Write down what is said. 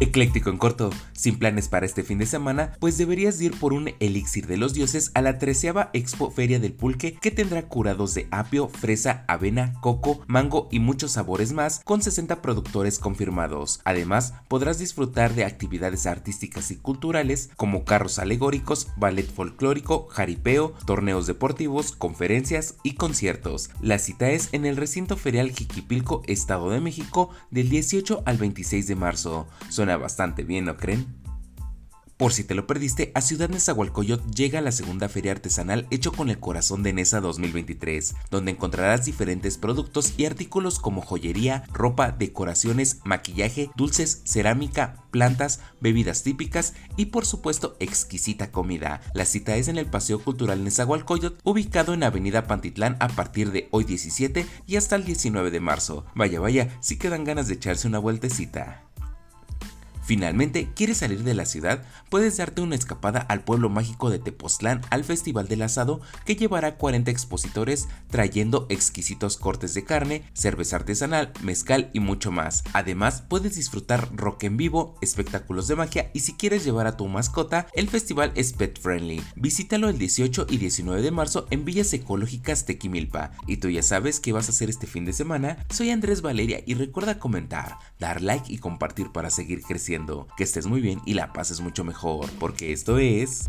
Ecléctico en corto, sin planes para este fin de semana, pues deberías ir por un elixir de los dioses a la treceava Expo Feria del Pulque que tendrá curados de apio, fresa, avena, coco, mango y muchos sabores más con 60 productores confirmados. Además, podrás disfrutar de actividades artísticas y culturales como carros alegóricos, ballet folclórico, jaripeo, torneos deportivos, conferencias y conciertos. La cita es en el recinto ferial Jiquipilco, Estado de México, del 18 al 26 de marzo. Suena bastante bien, ¿no creen? Por si te lo perdiste, a Ciudad Nezahualcóyotl llega la segunda feria artesanal hecho con el corazón de Nesa 2023, donde encontrarás diferentes productos y artículos como joyería, ropa, decoraciones, maquillaje, dulces, cerámica, plantas, bebidas típicas y por supuesto exquisita comida. La cita es en el Paseo Cultural Nezahualcóyotl, ubicado en Avenida Pantitlán a partir de hoy 17 y hasta el 19 de marzo. Vaya vaya, si quedan ganas de echarse una vueltecita. Finalmente, ¿quieres salir de la ciudad? Puedes darte una escapada al pueblo mágico de Tepoztlán al Festival del Asado que llevará 40 expositores trayendo exquisitos cortes de carne, cerveza artesanal, mezcal y mucho más. Además, puedes disfrutar rock en vivo, espectáculos de magia y si quieres llevar a tu mascota, el festival es pet friendly. Visítalo el 18 y 19 de marzo en Villas Ecológicas Tequimilpa. Y tú ya sabes qué vas a hacer este fin de semana. Soy Andrés Valeria y recuerda comentar, dar like y compartir para seguir creciendo que estés muy bien y la pases mucho mejor, porque esto es...